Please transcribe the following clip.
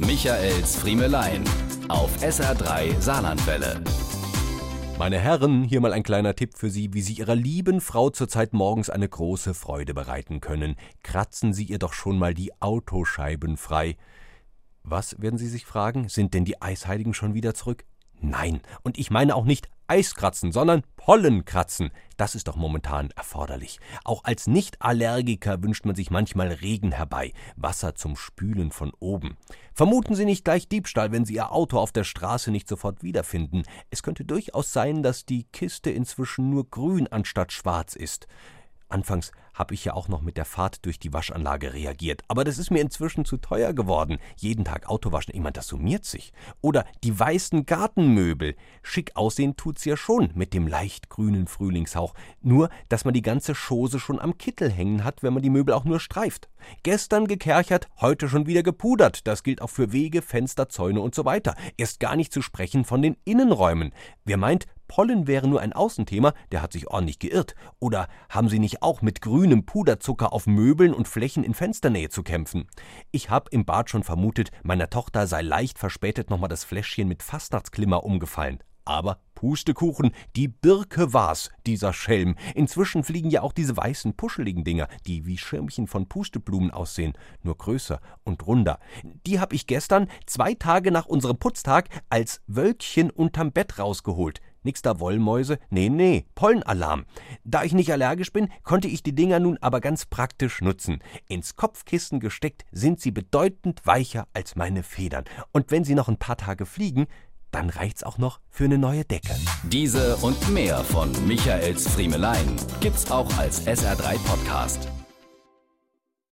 Michaels Friemelein auf SR3 Saarlandwelle. Meine Herren, hier mal ein kleiner Tipp für Sie, wie Sie Ihrer lieben Frau zurzeit morgens eine große Freude bereiten können. Kratzen Sie ihr doch schon mal die Autoscheiben frei. Was, werden Sie sich fragen, sind denn die Eisheiligen schon wieder zurück? Nein, und ich meine auch nicht Eiskratzen, sondern Pollenkratzen. Das ist doch momentan erforderlich. Auch als Nicht-Allergiker wünscht man sich manchmal Regen herbei, Wasser zum Spülen von oben. Vermuten Sie nicht gleich Diebstahl, wenn Sie Ihr Auto auf der Straße nicht sofort wiederfinden. Es könnte durchaus sein, dass die Kiste inzwischen nur grün anstatt schwarz ist. Anfangs habe ich ja auch noch mit der Fahrt durch die Waschanlage reagiert, aber das ist mir inzwischen zu teuer geworden. Jeden Tag Autowaschen, ich meine, das summiert sich. Oder die weißen Gartenmöbel. Schick aussehen tut's ja schon mit dem leicht grünen Frühlingshauch, nur dass man die ganze Chose schon am Kittel hängen hat, wenn man die Möbel auch nur streift. Gestern gekerchert, heute schon wieder gepudert. Das gilt auch für Wege, Fenster, Zäune und so weiter. Erst gar nicht zu sprechen von den Innenräumen. Wer meint, Pollen wäre nur ein Außenthema, der hat sich ordentlich geirrt. Oder haben Sie nicht auch mit grünem Puderzucker auf Möbeln und Flächen in Fensternähe zu kämpfen? Ich habe im Bad schon vermutet, meiner Tochter sei leicht verspätet nochmal das Fläschchen mit Fastnachtsklimmer umgefallen. Aber Pustekuchen, die Birke war's, dieser Schelm. Inzwischen fliegen ja auch diese weißen, puscheligen Dinger, die wie Schirmchen von Pusteblumen aussehen, nur größer und runder. Die hab ich gestern, zwei Tage nach unserem Putztag, als Wölkchen unterm Bett rausgeholt. Nix da Wollmäuse, nee, nee, Pollenalarm. Da ich nicht allergisch bin, konnte ich die Dinger nun aber ganz praktisch nutzen. Ins Kopfkissen gesteckt sind sie bedeutend weicher als meine Federn. Und wenn sie noch ein paar Tage fliegen, dann reicht's auch noch für eine neue Decke. Diese und mehr von Michaels Friemelein gibt's auch als SR3 Podcast.